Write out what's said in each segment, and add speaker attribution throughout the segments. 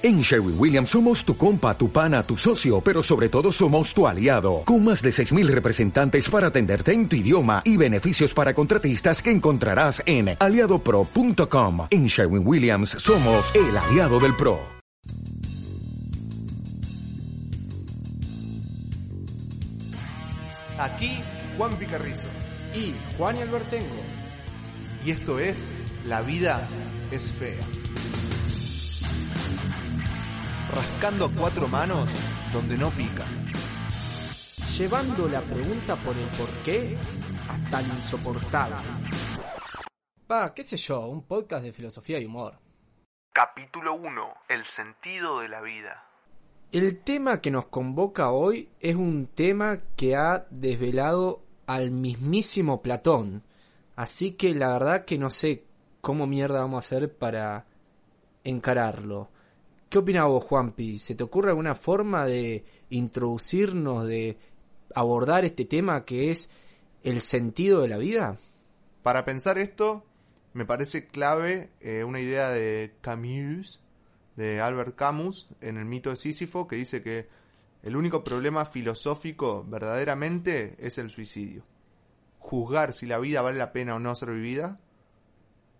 Speaker 1: En Sherwin Williams somos tu compa, tu pana, tu socio, pero sobre todo somos tu aliado, con más de 6.000 representantes para atenderte en tu idioma y beneficios para contratistas que encontrarás en aliadopro.com. En Sherwin Williams somos el aliado del PRO.
Speaker 2: Aquí Juan Picarrizo.
Speaker 3: Y Juan y Albertengo.
Speaker 2: Y esto es La vida es fea. Rascando a cuatro manos donde no pica.
Speaker 3: Llevando la pregunta por el por qué hasta el insoportable. Pa, qué sé yo, un podcast de filosofía y humor.
Speaker 2: Capítulo 1. El sentido de la vida.
Speaker 3: El tema que nos convoca hoy es un tema que ha desvelado al mismísimo Platón. Así que la verdad que no sé cómo mierda vamos a hacer para encararlo. ¿Qué opinas vos, Juanpi? ¿Se te ocurre alguna forma de introducirnos, de abordar este tema que es el sentido de la vida?
Speaker 2: Para pensar esto, me parece clave eh, una idea de Camus, de Albert Camus, en el mito de Sísifo, que dice que el único problema filosófico verdaderamente es el suicidio. Juzgar si la vida vale la pena o no ser vivida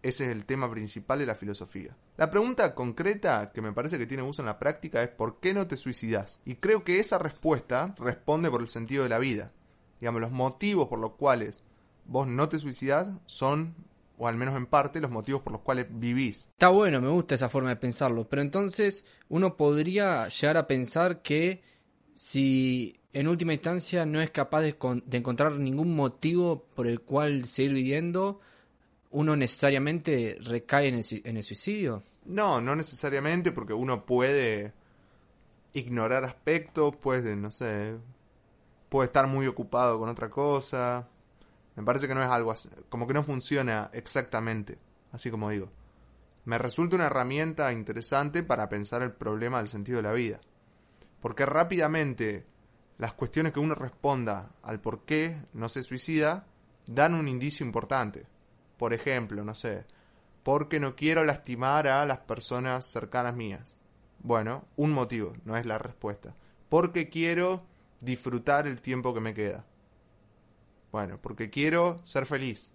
Speaker 2: ese es el tema principal de la filosofía. La pregunta concreta que me parece que tiene uso en la práctica es ¿por qué no te suicidas? Y creo que esa respuesta responde por el sentido de la vida. Digamos, los motivos por los cuales vos no te suicidas son, o al menos en parte, los motivos por los cuales vivís.
Speaker 3: Está bueno, me gusta esa forma de pensarlo, pero entonces uno podría llegar a pensar que si en última instancia no es capaz de, encontrar ningún motivo por el cual seguir viviendo, uno necesariamente recae en el, suicidio?
Speaker 2: No, no necesariamente porque uno puede ignorar aspectos, puede, no sé, puede estar muy ocupado con otra cosa. Me parece que no es algo así, como que no funciona exactamente, así como digo. Me resulta una herramienta interesante para pensar el problema del sentido de la vida. Porque rápidamente las cuestiones que uno responda al por qué no se suicida dan un indicio importante. Por ejemplo, no sé, porque no quiero lastimar a las personas cercanas mías. Bueno, un motivo, no es la respuesta. Porque quiero disfrutar el tiempo que me queda. Bueno, porque quiero ser feliz.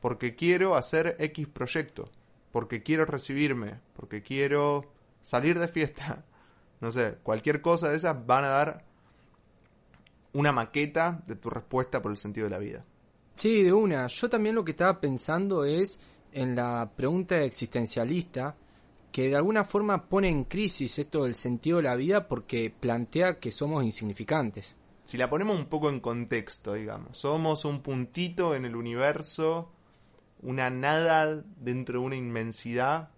Speaker 2: Porque quiero hacer X proyecto. Porque quiero recibirme. Porque quiero salir de fiesta. No sé, cualquier cosa de esas van a dar una maqueta de tu respuesta por el sentido de la vida.
Speaker 3: Sí, de una. Yo también lo que estaba pensando es en la pregunta existencialista, que de alguna forma pone en crisis esto del sentido de la vida porque plantea que somos insignificantes.
Speaker 2: Si la ponemos un poco en contexto, digamos, somos un puntito en el universo, una nada dentro de una inmensidad.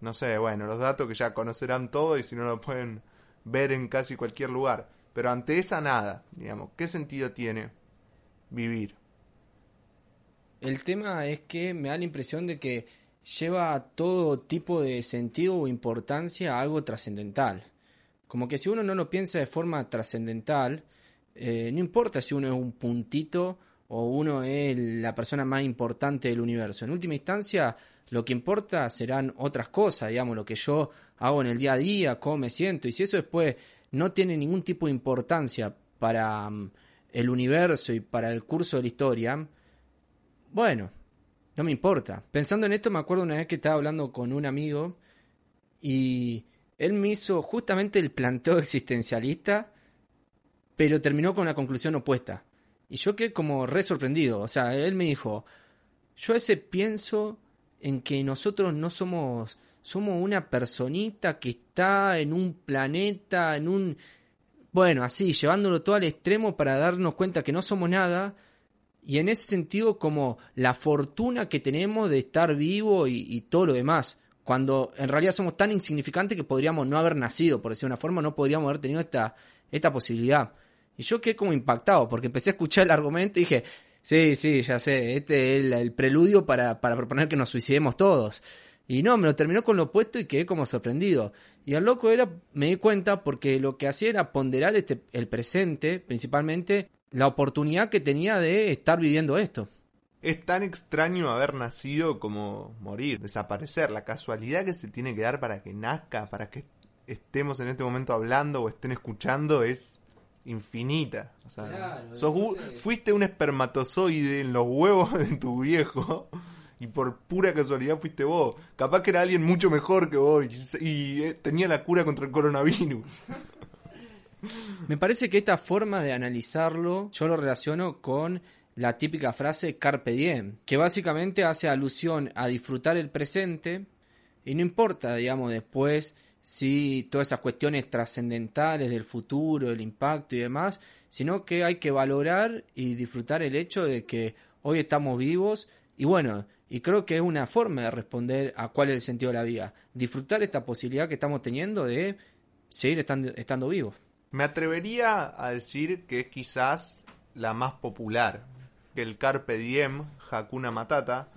Speaker 2: No sé, bueno, los datos que ya conocerán todos y si no lo pueden ver en casi cualquier lugar. Pero ante esa nada, digamos, ¿qué sentido tiene vivir?
Speaker 3: El tema es que me da la impresión de que lleva todo tipo de sentido o importancia a algo trascendental. Como que si uno no lo piensa de forma trascendental, eh, no importa si uno es un puntito o uno es la persona más importante del universo. En última instancia, lo que importa serán otras cosas, digamos, lo que yo hago en el día a día, cómo me siento, y si eso después no tiene ningún tipo de importancia para mm, el universo y para el curso de la historia, bueno, no me importa. Pensando en esto, me acuerdo una vez que estaba hablando con un amigo y él me hizo justamente el planteo existencialista, pero terminó con la conclusión opuesta. Y yo quedé como re sorprendido. O sea, él me dijo, yo a pienso en que nosotros no somos, somos una personita que está en un planeta, en un... Bueno, así, llevándolo todo al extremo para darnos cuenta que no somos nada y en ese sentido como la fortuna que tenemos de estar vivo y, todo lo demás, cuando en realidad somos tan insignificantes que podríamos no haber nacido, por decir una forma, no podríamos haber tenido esta, esta posibilidad. Y yo quedé como impactado, porque empecé a escuchar el argumento y dije, sí, sí, ya sé, este es el, preludio para, para proponer que nos suicidemos todos. Y no, me lo terminó con lo opuesto y quedé como sorprendido. Y al loco era, me di cuenta porque lo que hacía era ponderar este, el presente, principalmente, la oportunidad que tenía de estar viviendo esto.
Speaker 2: Es tan extraño haber nacido como morir, desaparecer, la casualidad que se tiene que dar para que nazca, para que estemos en este momento hablando o estén escuchando es infinita. O sea,
Speaker 3: Claro,
Speaker 2: sos
Speaker 3: entonces-
Speaker 2: fuiste un espermatozoide en los huevos de tu viejo y por pura casualidad fuiste vos. Capaz que era alguien mucho mejor que vos y, y, eh, tenía la cura contra el coronavirus.
Speaker 3: Me parece que esta forma de analizarlo yo lo relaciono con la típica frase carpe diem, que básicamente hace alusión a disfrutar el presente y no importa, digamos, después si todas esas cuestiones trascendentales del futuro, el impacto y demás, sino que hay que valorar y disfrutar el hecho de que hoy estamos vivos y bueno, y creo que es una forma de responder a cuál es el sentido de la vida, disfrutar esta posibilidad que estamos teniendo de seguir estando, estando vivos.
Speaker 2: Me atrevería a decir que es quizás la más popular. Que el Carpe Diem, Hakuna Matata.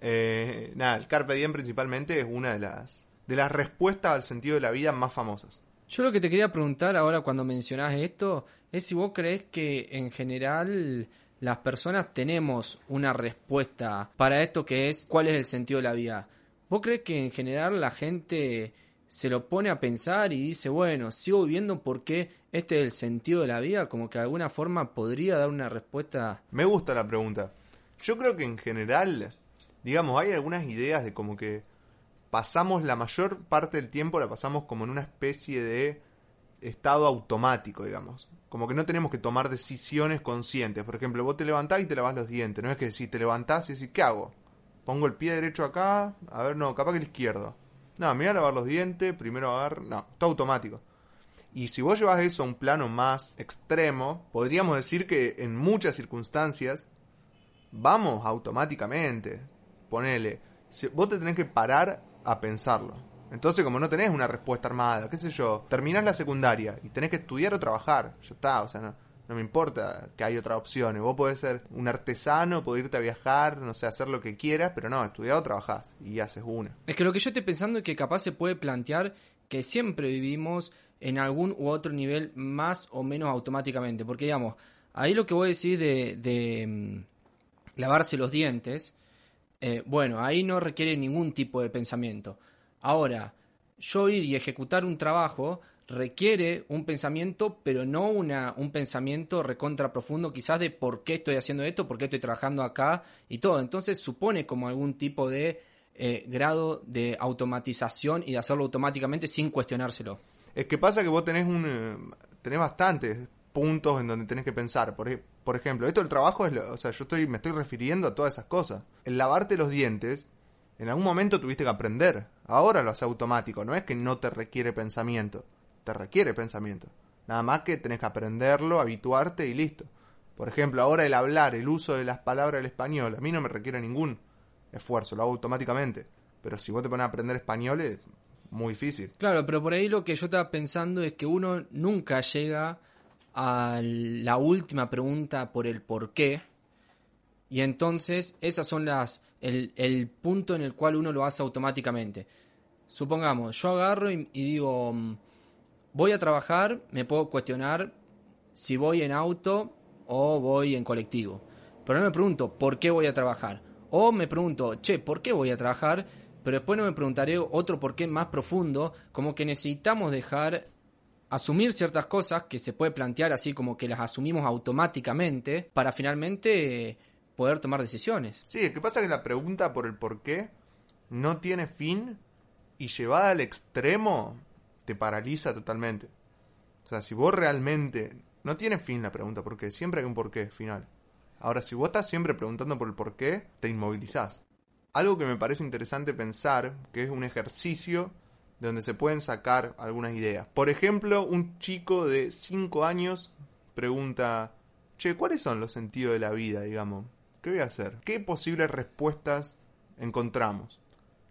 Speaker 2: eh, nada, el Carpe Diem principalmente es una de las, de las respuestas al sentido de la vida más famosas.
Speaker 3: Yo lo que te quería preguntar ahora cuando mencionás esto es si vos crees que en general las personas tenemos una respuesta para esto que es cuál es el sentido de la vida. ¿Vos crees que en general la gente se lo pone a pensar y dice, bueno, sigo viviendo porque este es el sentido de la vida? Como que de alguna forma podría dar una respuesta.
Speaker 2: Me gusta la pregunta. Yo creo que en general, digamos, hay algunas ideas de como que pasamos la mayor parte del tiempo la pasamos como en una especie de estado automático, digamos. Como que no tenemos que tomar decisiones conscientes. Por ejemplo, vos te levantás y te lavas los dientes. No es que si te levantás y decís, ¿qué hago? Pongo el pie derecho acá. A ver, no, capaz que el izquierdo. No, me voy a lavar los dientes. Primero agarro. No, todo automático. Y si vos llevas eso a un plano más extremo, podríamos decir que en muchas circunstancias vamos automáticamente. Ponele, vos te tenés que parar a pensarlo. Entonces, como no tenés una respuesta armada, qué sé yo, terminás la secundaria y tenés que estudiar o trabajar, ya está, o sea, no, no me importa que hay otras opciones. Vos podés ser un artesano, podés irte a viajar, no sé, hacer lo que quieras, pero no, estudiar o trabajás y haces una.
Speaker 3: Es que lo que yo estoy pensando es que capaz se puede plantear que siempre vivimos en algún u otro nivel más o menos automáticamente. Porque, digamos, ahí lo que voy a decir de, de mm, lavarse los dientes, eh, bueno, ahí no requiere ningún tipo de pensamiento. Ahora, yo ir y ejecutar un trabajo requiere un pensamiento, pero no una, un pensamiento recontra profundo, quizás de por qué estoy haciendo esto, por qué estoy trabajando acá y todo. Entonces supone como algún tipo de eh, grado de automatización y de hacerlo automáticamente sin cuestionárselo.
Speaker 2: Es que pasa que vos tenés un eh, tenés bastantes puntos en donde tenés que pensar. Por, ej- por ejemplo, esto del trabajo es, lo- o sea, yo estoy me estoy refiriendo a todas esas cosas. El lavarte los dientes, en algún momento tuviste que aprender. Ahora lo hace automático, no es que no te requiere pensamiento, te requiere pensamiento. Nada más que tenés que aprenderlo, habituarte y listo. Por ejemplo, ahora el hablar, el uso de las palabras del español, a mí no me requiere ningún esfuerzo, lo hago automáticamente. Pero si vos te pones a aprender español es muy difícil.
Speaker 3: Claro, pero por ahí lo que yo estaba pensando es que uno nunca llega a la última pregunta por el por qué. Y entonces esas son las el, punto en el cual uno lo hace automáticamente. Supongamos, yo agarro y, y digo, mm, voy a trabajar, me puedo cuestionar si voy en auto o voy en colectivo. Pero no me pregunto por qué voy a trabajar. O me pregunto, che, ¿por qué voy a trabajar? Pero después no me preguntaré otro por qué más profundo, como que necesitamos dejar asumir ciertas cosas que se puede plantear así como que las asumimos automáticamente para finalmente poder tomar decisiones.
Speaker 2: Sí, el que pasa es que la pregunta por el por qué no tiene fin y llevada al extremo te paraliza totalmente. O sea, si vos realmente... No tiene fin la pregunta por qué, siempre hay un por qué final. Ahora, si vos estás siempre preguntando por el por qué, te inmovilizás. Algo que me parece interesante pensar, que es un ejercicio de donde se pueden sacar algunas ideas. Por ejemplo, un chico de 5 años pregunta, che, ¿cuáles son los sentidos de la vida, digamos? ¿Qué voy a hacer? ¿Qué posibles respuestas encontramos?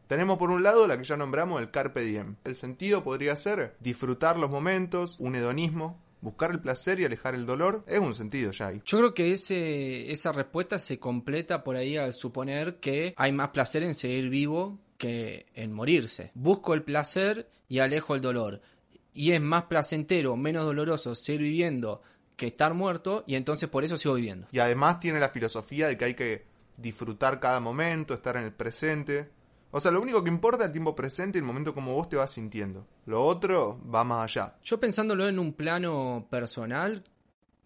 Speaker 2: Tenemos por un lado la que ya nombramos el carpe diem. El sentido podría ser disfrutar los momentos, un hedonismo, buscar el placer y alejar el dolor. Es un sentido ya ahí.
Speaker 3: Yo creo que ese, esa respuesta se completa por ahí al suponer que hay más placer en seguir vivo que en morirse. Busco el placer y alejo el dolor. Y es más placentero, menos doloroso seguir viviendo que estar muerto y entonces por eso sigo viviendo.
Speaker 2: Y además tiene la filosofía de que hay que disfrutar cada momento, estar en el presente. O sea, lo único que importa es el tiempo presente y el momento como vos te vas sintiendo. Lo otro va más allá.
Speaker 3: Yo pensándolo en un plano personal,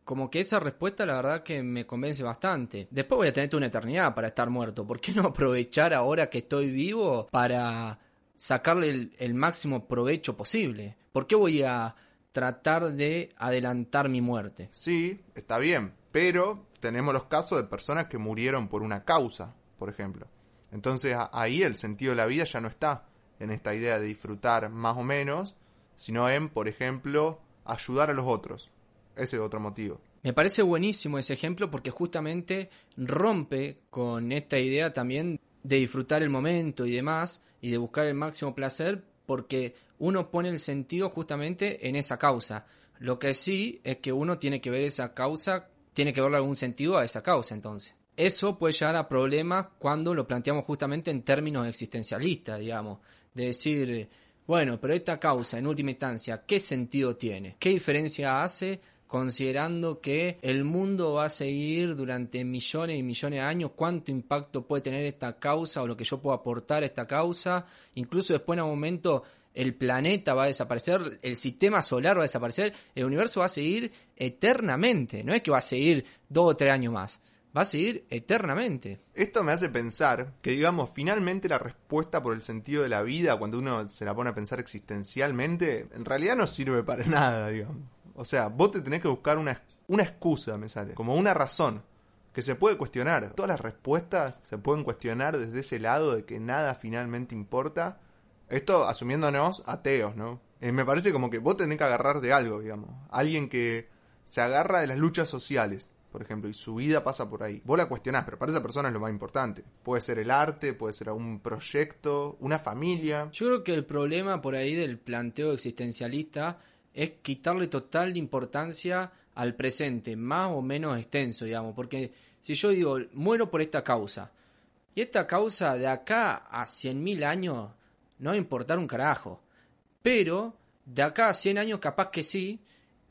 Speaker 3: como que esa respuesta la verdad que me convence bastante. Después voy a tener una eternidad para estar muerto. ¿Por qué no aprovechar ahora que estoy vivo para sacarle el, el máximo provecho posible? ¿Por qué voy a tratar de adelantar mi muerte?
Speaker 2: Sí, está bien, pero tenemos los casos de personas que murieron por una causa, por ejemplo. Entonces ahí el sentido de la vida ya no está en esta idea de disfrutar más o menos, sino en, por ejemplo, ayudar a los otros. Ese es otro motivo.
Speaker 3: Me parece buenísimo ese ejemplo porque justamente rompe con esta idea también de disfrutar el momento y demás y de buscar el máximo placer porque uno pone el sentido justamente en esa causa. Lo que sí es que uno tiene que ver esa causa, tiene que verle algún sentido a esa causa entonces. Eso puede llegar a problemas cuando lo planteamos justamente en términos existencialistas, digamos, de decir, bueno, pero esta causa en última instancia, ¿qué sentido tiene? ¿Qué diferencia hace considerando que el mundo va a seguir durante millones y millones de años, cuánto impacto puede tener esta causa o lo que yo puedo aportar a esta causa, incluso después en un momento el planeta va a desaparecer, el sistema solar va a desaparecer, el universo va a seguir eternamente, no es que va a seguir dos o tres años más, va a seguir eternamente.
Speaker 2: Esto me hace pensar que, digamos, finalmente la respuesta por el sentido de la vida, cuando uno se la pone a pensar existencialmente, en realidad no sirve para nada, digamos. O sea, vos te tenés que buscar una, una excusa, me sale, como una razón, que se puede cuestionar. Todas las respuestas se pueden cuestionar desde ese lado de que nada finalmente importa. Esto asumiéndonos ateos, ¿no? Eh, me parece como que vos tenés que agarrar de algo, digamos. Alguien que se agarra de las luchas sociales, por ejemplo, y su vida pasa por ahí. Vos la cuestionás, pero para esa persona es lo más importante. Puede ser el arte, puede ser algún proyecto, una familia.
Speaker 3: Yo creo que el problema por ahí del planteo existencialista es quitarle total importancia al presente, más o menos extenso, digamos, porque si yo digo, muero por esta causa, y esta causa de acá a 100.000 años no va a importar un carajo, pero de acá a 100 años capaz que sí,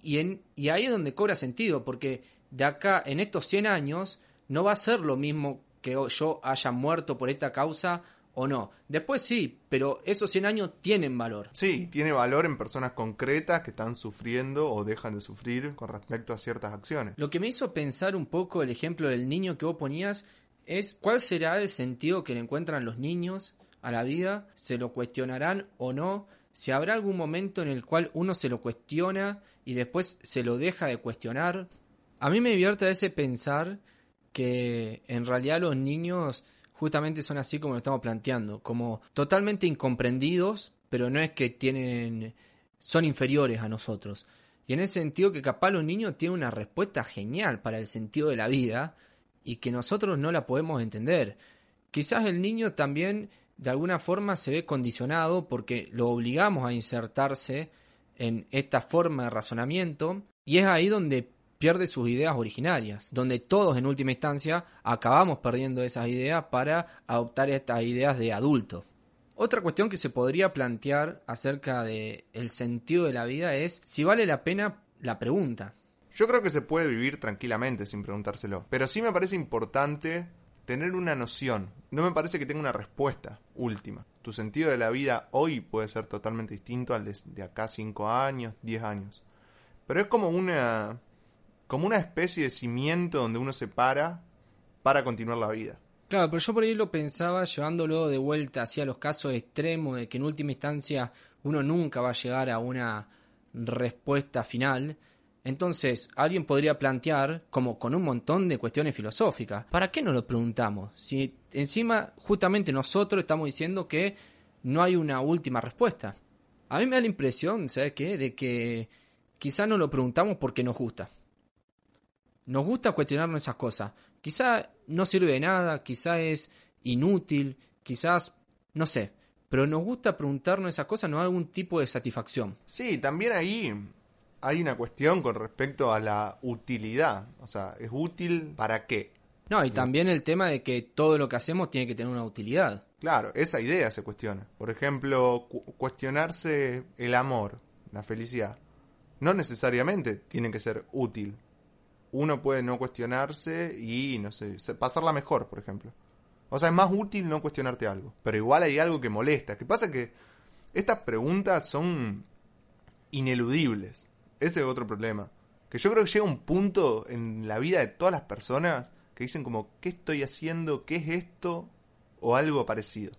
Speaker 3: y, en, y ahí es donde cobra sentido, porque de acá, en estos 100 años, no va a ser lo mismo que yo haya muerto por esta causa o no. Después sí, pero esos 100 años tienen valor.
Speaker 2: Sí, tiene valor en personas concretas que están sufriendo o dejan de sufrir con respecto a ciertas acciones.
Speaker 3: Lo que me hizo pensar un poco el ejemplo del niño que vos ponías es cuál será el sentido que le encuentran los niños a la vida, se lo cuestionarán o no, si habrá algún momento en el cual uno se lo cuestiona y después se lo deja de cuestionar. A mí me divierte a veces pensar que en realidad los niños justamente son así como lo estamos planteando, como totalmente incomprendidos, pero no es que tienen son inferiores a nosotros. Y en ese sentido que capaz los niños tienen una respuesta genial para el sentido de la vida y que nosotros no la podemos entender. Quizás el niño también de alguna forma se ve condicionado porque lo obligamos a insertarse en esta forma de razonamiento y es ahí donde pierde sus ideas originarias, donde todos en última instancia acabamos perdiendo esas ideas para adoptar estas ideas de adulto. Otra cuestión que se podría plantear acerca de el sentido de la vida es si vale la pena la pregunta.
Speaker 2: Yo creo que se puede vivir tranquilamente sin preguntárselo, pero sí me parece importante tener una noción. No me parece que tenga una respuesta última. Tu sentido de la vida hoy puede ser totalmente distinto al de, de acá 5 años, 10 años. Pero es como una como una especie de cimiento donde uno se para para continuar la vida.
Speaker 3: Claro, pero yo por ahí lo pensaba llevándolo de vuelta hacia los casos extremos de que en última instancia uno nunca va a llegar a una respuesta final. Entonces, alguien podría plantear, como con un montón de cuestiones filosóficas, ¿para qué no lo preguntamos? Si encima justamente nosotros estamos diciendo que no hay una última respuesta. A mí me da la impresión, ¿sabes qué? De que quizá no lo preguntamos porque nos gusta. Nos gusta cuestionarnos esas cosas. Quizá no sirve de nada, quizá es inútil, quizás, no sé, pero nos gusta preguntarnos esas cosas, no hay algún tipo de satisfacción.
Speaker 2: Sí, también ahí hay una cuestión con respecto a la utilidad. O sea, ¿es útil para qué?
Speaker 3: No, y también el tema de que todo lo que hacemos tiene que tener una utilidad.
Speaker 2: Claro, esa idea se cuestiona. Por ejemplo, cu cuestionarse el amor, la felicidad. No necesariamente tiene que ser útil. Uno puede no cuestionarse y, no sé, pasarla mejor, por ejemplo. O sea, es más útil no cuestionarte algo. Pero igual hay algo que molesta. ¿Qué pasa? Que estas preguntas son ineludibles. Ese es otro problema. Que yo creo que llega un punto en la vida de todas las personas que dicen como, ¿qué estoy haciendo? ¿Qué es esto? O algo parecido.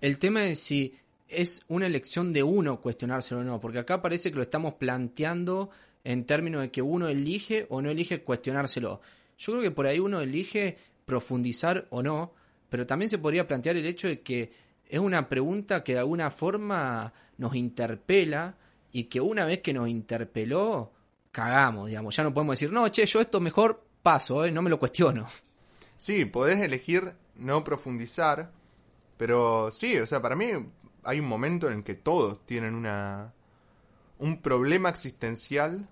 Speaker 3: El tema es si es una elección de uno cuestionárselo o no, porque acá parece que lo estamos planteando en términos de que uno elige o no elige cuestionárselo. Yo creo que por ahí uno elige profundizar o no, pero también se podría plantear el hecho de que es una pregunta que de alguna forma nos interpela y que una vez que nos interpeló, cagamos, digamos. Ya no podemos decir, no, che, yo esto mejor paso, ¿eh? no me lo cuestiono.
Speaker 2: Sí, podés elegir no profundizar, pero sí, o sea, para mí hay un momento en el que todos tienen una un problema existencial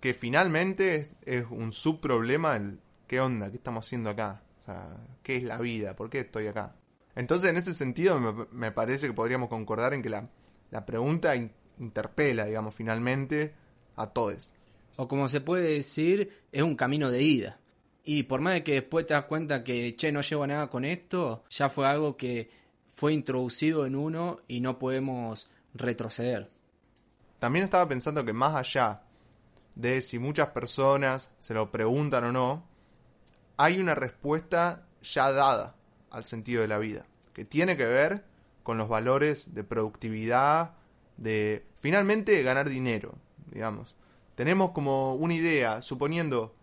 Speaker 2: que finalmente es, un subproblema del qué onda, qué estamos haciendo acá, o sea, qué es la vida, por qué estoy acá. Entonces, en ese sentido, me, parece que podríamos concordar en que la, la pregunta in- interpela, digamos, finalmente a todos.
Speaker 3: O como se puede decir, es un camino de ida. Y por más de que después te das cuenta que, che, no llevo nada con esto, ya fue algo que fue introducido en uno y no podemos retroceder.
Speaker 2: También estaba pensando que más allá de si muchas personas se lo preguntan o no, hay una respuesta ya dada al sentido de la vida, que tiene que ver con los valores de productividad, de finalmente ganar dinero, digamos. Tenemos como una idea, suponiendo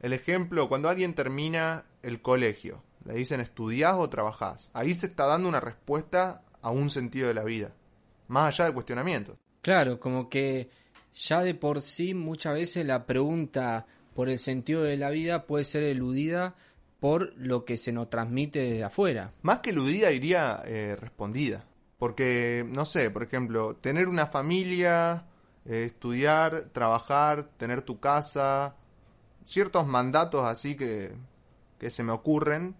Speaker 2: el ejemplo, cuando alguien termina el colegio, le dicen estudiás o trabajás. Ahí se está dando una respuesta a un sentido de la vida, más allá de cuestionamientos.
Speaker 3: Claro, como que ya de por sí muchas veces la pregunta por el sentido de la vida puede ser eludida por lo que se nos transmite desde afuera.
Speaker 2: Más que eludida diría eh, respondida. Porque, no sé, por ejemplo, tener una familia, eh, estudiar, trabajar, tener tu casa, ciertos mandatos así que, que se me ocurren,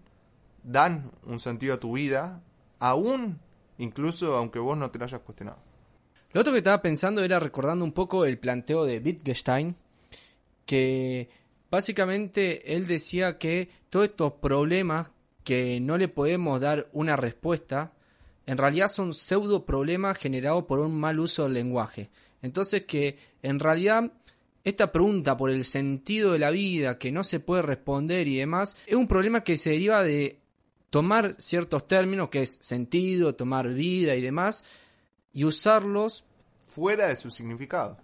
Speaker 2: dan un sentido a tu vida, aún incluso aunque vos no te lo hayas cuestionado.
Speaker 3: Lo otro que estaba pensando era recordando un poco el planteo de Wittgenstein, que básicamente él decía que todos estos problemas que no le podemos dar una respuesta, en realidad son pseudo problemas generados por un mal uso del lenguaje. Entonces que en realidad esta pregunta por el sentido de la vida que no se puede responder y demás, es un problema que se deriva de tomar ciertos términos, que es sentido, tomar vida y demás, y usarlos
Speaker 2: Fuera de su significado.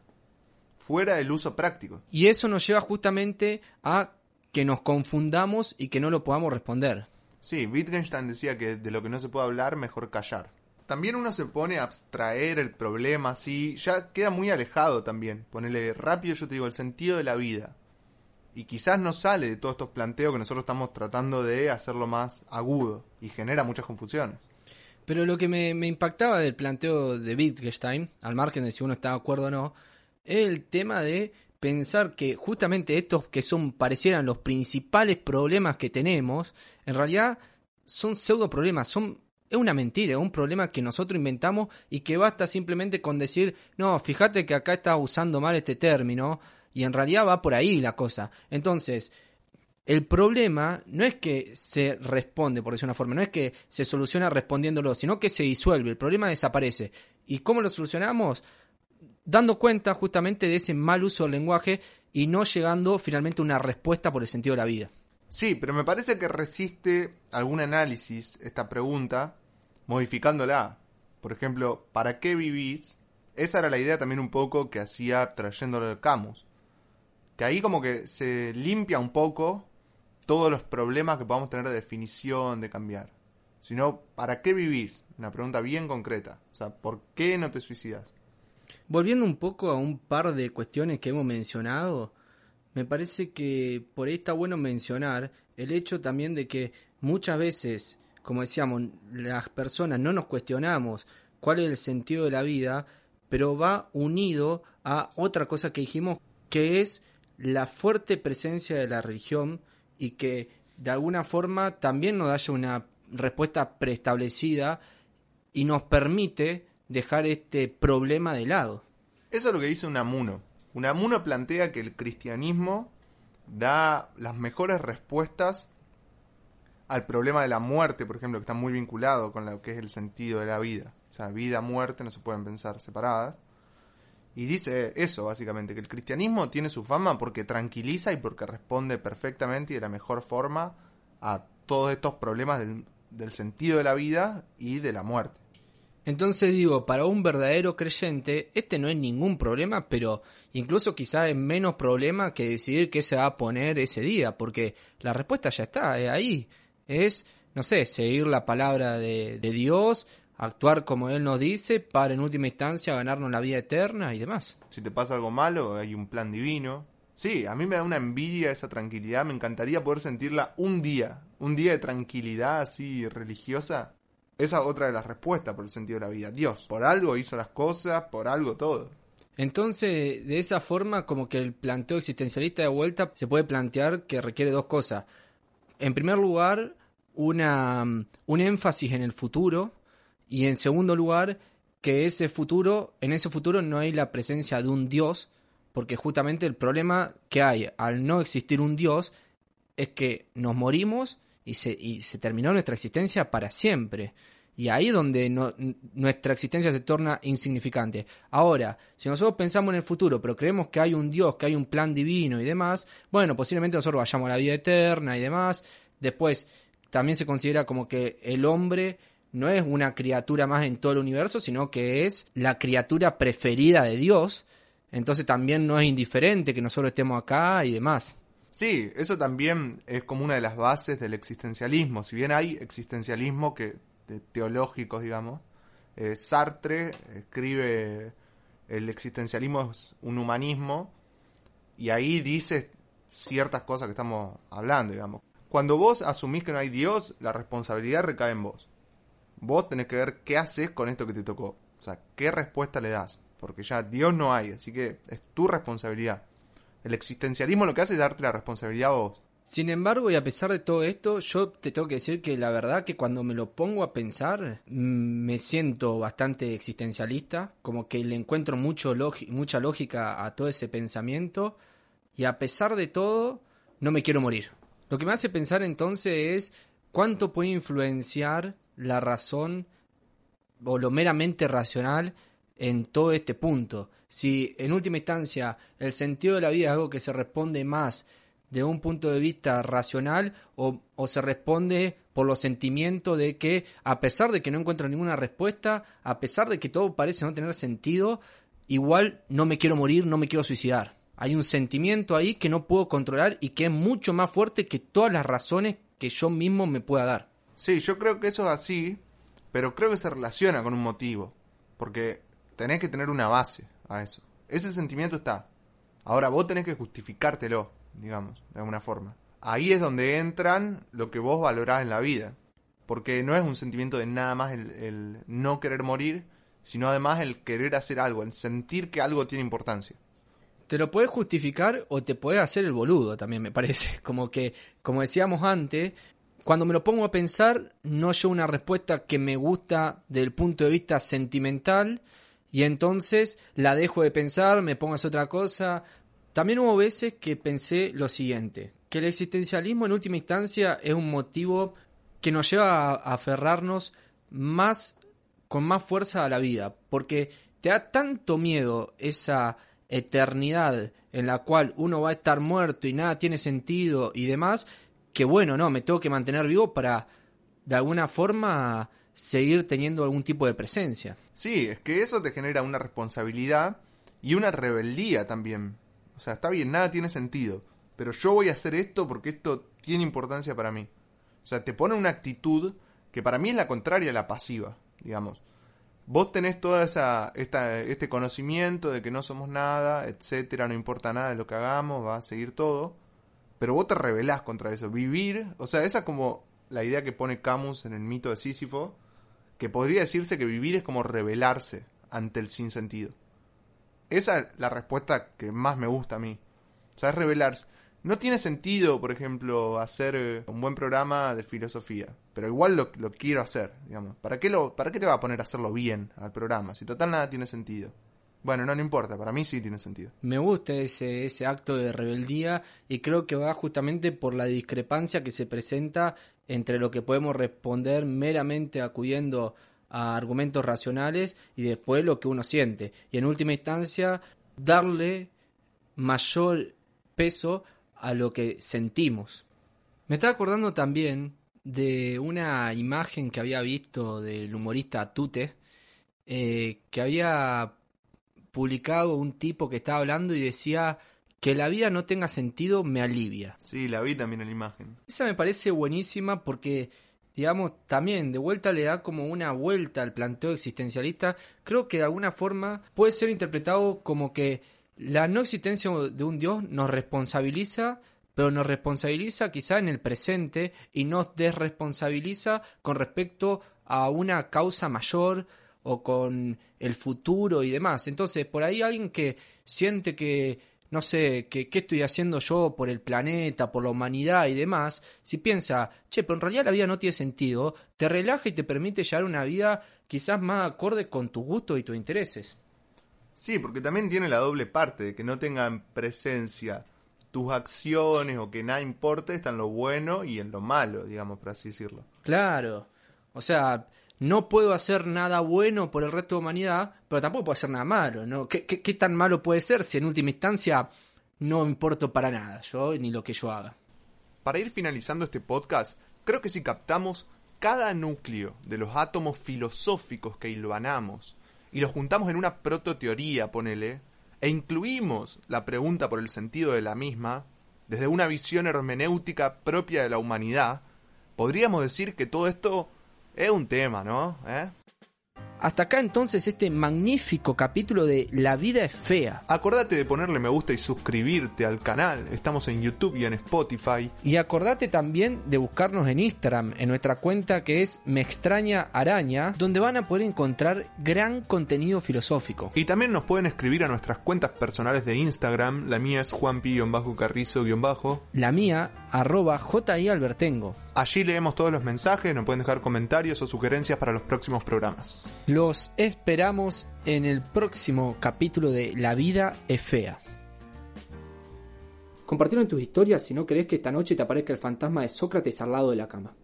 Speaker 2: Fuera del uso práctico.
Speaker 3: y eso nos lleva justamente a que nos confundamos y que no lo podamos responder.
Speaker 2: Sí, Wittgenstein decía que de lo que no se puede hablar, mejor callar. También uno se pone a abstraer el problema así, ya queda muy alejado también. Ponele rápido, yo te digo, el sentido de la vida. Y quizás no sale de todos estos planteos que nosotros estamos tratando de hacerlo más agudo y genera muchas confusiones.
Speaker 3: Pero lo que me, impactaba del planteo de Wittgenstein, al margen de si uno está de acuerdo o no, es el tema de pensar que justamente estos que son parecieran los principales problemas que tenemos, en realidad son pseudo problemas, son es una mentira, es un problema que nosotros inventamos y que basta simplemente con decir, no, fíjate que acá está usando mal este término y en realidad va por ahí la cosa. Entonces, el problema no es que se responde, por decir una forma, no es que se soluciona respondiéndolo, sino que se disuelve, el problema desaparece. ¿Y cómo lo solucionamos? Dando cuenta justamente de ese mal uso del lenguaje y no llegando finalmente a una respuesta por el sentido de la vida.
Speaker 2: Sí, pero me parece que resiste algún análisis esta pregunta modificándola. Por ejemplo, ¿para qué vivís? Esa era la idea también un poco que hacía trayéndolo de Camus. Que ahí como que se limpia un poco todos los problemas que podamos tener de definición, de cambiar. Sino, ¿para qué vivís? Una pregunta bien concreta. O sea, ¿por qué no te suicidas?
Speaker 3: Volviendo un poco a un par de cuestiones que hemos mencionado, me parece que por ahí está bueno mencionar el hecho también de que muchas veces, como decíamos, las personas no nos cuestionamos cuál es el sentido de la vida, pero va unido a otra cosa que dijimos, que es la fuerte presencia de la religión y que de alguna forma también nos haya una respuesta preestablecida y nos permite dejar este problema de lado.
Speaker 2: Eso es lo que dice Unamuno. Unamuno plantea que el cristianismo da las mejores respuestas al problema de la muerte, por ejemplo, que está muy vinculado con lo que es el sentido de la vida. O sea, vida, muerte no se pueden pensar separadas. Y dice eso, básicamente, que el cristianismo tiene su fama porque tranquiliza y porque responde perfectamente y de la mejor forma a todos estos problemas del, sentido de la vida y de la muerte.
Speaker 3: Entonces digo, para un verdadero creyente, este no es ningún problema, pero incluso quizá es menos problema que decidir qué se va a poner ese día, porque la respuesta ya está, es ahí. Es, no sé, seguir la palabra de Dios, actuar como Él nos dice, para en última instancia ganarnos la vida eterna y demás.
Speaker 2: Si te pasa algo malo, hay un plan divino. Sí, a mí me da una envidia esa tranquilidad, me encantaría poder sentirla un día, un día de tranquilidad así religiosa. Esa es otra de las respuestas por el sentido de la vida. Dios, por algo hizo las cosas, por algo todo.
Speaker 3: Entonces, de esa forma, como que el planteo existencialista de vuelta se puede plantear que requiere dos cosas. En primer lugar, una, un énfasis en el futuro y en segundo lugar, que ese futuro, en ese futuro no hay la presencia de un Dios, porque justamente el problema que hay al no existir un Dios es que nos morimos y se, y se terminó nuestra existencia para siempre. Y ahí donde nuestra existencia se torna insignificante. Ahora, si nosotros pensamos en el futuro, pero creemos que hay un Dios, que hay un plan divino y demás, bueno, posiblemente nosotros vayamos a la vida eterna y demás. Después, también se considera como que el hombre no es una criatura más en todo el universo, sino que es la criatura preferida de Dios. Entonces también no es indiferente que nosotros estemos acá y demás.
Speaker 2: Sí, eso también es como una de las bases del existencialismo. Si bien hay existencialismo que teológicos, digamos, eh, Sartre escribe el existencialismo es un humanismo y ahí dice ciertas cosas que estamos hablando, digamos. Cuando vos asumís que no hay Dios, la responsabilidad recae en vos. Vos tenés que ver qué haces con esto que te tocó. O sea, qué respuesta le das. Porque ya Dios no hay, así que es tu responsabilidad. El existencialismo lo que hace es darte la responsabilidad a vos.
Speaker 3: Sin embargo, y a pesar de todo esto, yo te tengo que decir que la verdad que cuando me lo pongo a pensar, mm, me siento bastante existencialista, como que le encuentro mucho mucha lógica a todo ese pensamiento, y a pesar de todo, no me quiero morir. Lo que me hace pensar entonces es cuánto puede influenciar la razón o lo meramente racional en todo este punto. Si en última instancia el sentido de la vida es algo que se responde más de un punto de vista racional o, o, se responde por los sentimientos de que a pesar de que no encuentro ninguna respuesta, a pesar de que todo parece no tener sentido, igual no me quiero morir, no me quiero suicidar. Hay un sentimiento ahí que no puedo controlar y que es mucho más fuerte que todas las razones que yo mismo me pueda dar.
Speaker 2: Sí, yo creo que eso es así, pero creo que se relaciona con un motivo, porque tenés que tener una base a eso. Ese sentimiento está. Ahora vos tenés que justificártelo digamos, de alguna forma. Ahí es donde entran lo que vos valorás en la vida. Porque no es un sentimiento de nada más el, no querer morir, sino además el querer hacer algo, el sentir que algo tiene importancia.
Speaker 3: Te lo puedes justificar o te puedes hacer el boludo también, me parece. Como que, como decíamos antes, cuando me lo pongo a pensar, no yo una respuesta que me gusta desde el punto de vista sentimental, y entonces la dejo de pensar, me pongo a otra cosa, también hubo veces que pensé lo siguiente, que el existencialismo en última instancia es un motivo que nos lleva a aferrarnos más con más fuerza a la vida, porque te da tanto miedo esa eternidad en la cual uno va a estar muerto y nada tiene sentido y demás, que bueno, no, me tengo que mantener vivo para de alguna forma seguir teniendo algún tipo de presencia.
Speaker 2: Sí, es que eso te genera una responsabilidad y una rebeldía también. O sea, está bien, nada tiene sentido. Pero yo voy a hacer esto porque esto tiene importancia para mí. O sea, te pone una actitud que para mí es la contraria a la pasiva, digamos. Vos tenés toda esa esta, este conocimiento de que no somos nada, etcétera, no importa nada de lo que hagamos, va a seguir todo, pero vos te rebelás contra eso. Vivir, o sea, esa es como la idea que pone Camus en el mito de Sísifo, que podría decirse que vivir es como rebelarse ante el sinsentido. Esa es la respuesta que más me gusta a mí. O sea, es revelarse. No tiene sentido, por ejemplo, hacer eh, un buen programa de filosofía, pero igual lo, lo, quiero hacer, digamos. ¿Para qué, lo, ¿Para qué te va a poner a hacerlo bien al programa? Si total nada tiene sentido. Bueno, no, no importa, para mí sí tiene sentido.
Speaker 3: Me gusta ese, ese acto de rebeldía y creo que va justamente por la discrepancia que se presenta entre lo que podemos responder meramente acudiendo a argumentos racionales y después lo que uno siente. Y en última instancia, darle mayor peso a lo que sentimos. Me estaba acordando también de una imagen que había visto del humorista Tute, eh, que había publicado un tipo que estaba hablando y decía que la vida no tenga sentido me alivia.
Speaker 2: Sí, la vi también en la imagen.
Speaker 3: Esa me parece buenísima porque, digamos, también de vuelta le da como una vuelta al planteo existencialista. Creo que de alguna forma puede ser interpretado como que la no existencia de un Dios nos responsabiliza pero nos responsabiliza quizá en el presente y nos desresponsabiliza con respecto a una causa mayor o con el futuro y demás. Entonces, por ahí alguien que siente que, no sé, que qué estoy haciendo yo por el planeta, por la humanidad y demás, si piensa, che, pero en realidad la vida no tiene sentido, te relaja y te permite llevar una vida quizás más acorde con tus gustos y tus intereses.
Speaker 2: Sí, porque también tiene la doble parte de que no tengan presencia tus acciones o que nada importe está en lo bueno y en lo malo, digamos, por así decirlo.
Speaker 3: Claro. O sea, no puedo hacer nada bueno por el resto de la humanidad, pero tampoco puedo hacer nada malo, ¿no? ¿Qué, tan malo puede ser si en última instancia no importo para nada yo ni lo que yo haga?
Speaker 2: Para ir finalizando este podcast, creo que si captamos cada núcleo de los átomos filosóficos que hilvanamos y los juntamos en una prototeoría, ponele, e incluimos la pregunta por el sentido de la misma, desde una visión hermenéutica propia de la humanidad, podríamos decir que todo esto es un tema, ¿no? ¿Eh?
Speaker 3: Hasta acá entonces este magnífico capítulo de La vida es fea.
Speaker 2: Acordate de ponerle me gusta y suscribirte al canal. Estamos en YouTube y en Spotify.
Speaker 3: Y acordate también de buscarnos en Instagram, en nuestra cuenta que es Me extraña araña, donde van a poder encontrar gran contenido filosófico.
Speaker 2: Y también nos pueden escribir a nuestras cuentas personales de Instagram. La mía es juanpi-carrizo-bajo.
Speaker 3: La mía, arroba Albertengo.
Speaker 2: Allí leemos todos los mensajes, nos pueden dejar comentarios o sugerencias para los próximos programas.
Speaker 3: Los esperamos en el próximo capítulo de La vida es fea. Compartieron tus historias si no crees que esta noche te aparezca el fantasma de Sócrates al lado de la cama.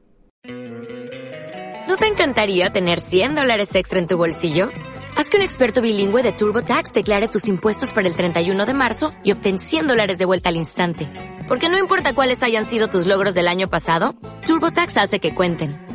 Speaker 4: ¿No te encantaría tener 100 dólares extra en tu bolsillo? Haz que un experto bilingüe de TurboTax declare tus impuestos para el 31 de marzo y obtén 100 dólares de vuelta al instante. Porque no importa cuáles hayan sido tus logros del año pasado, TurboTax hace que cuenten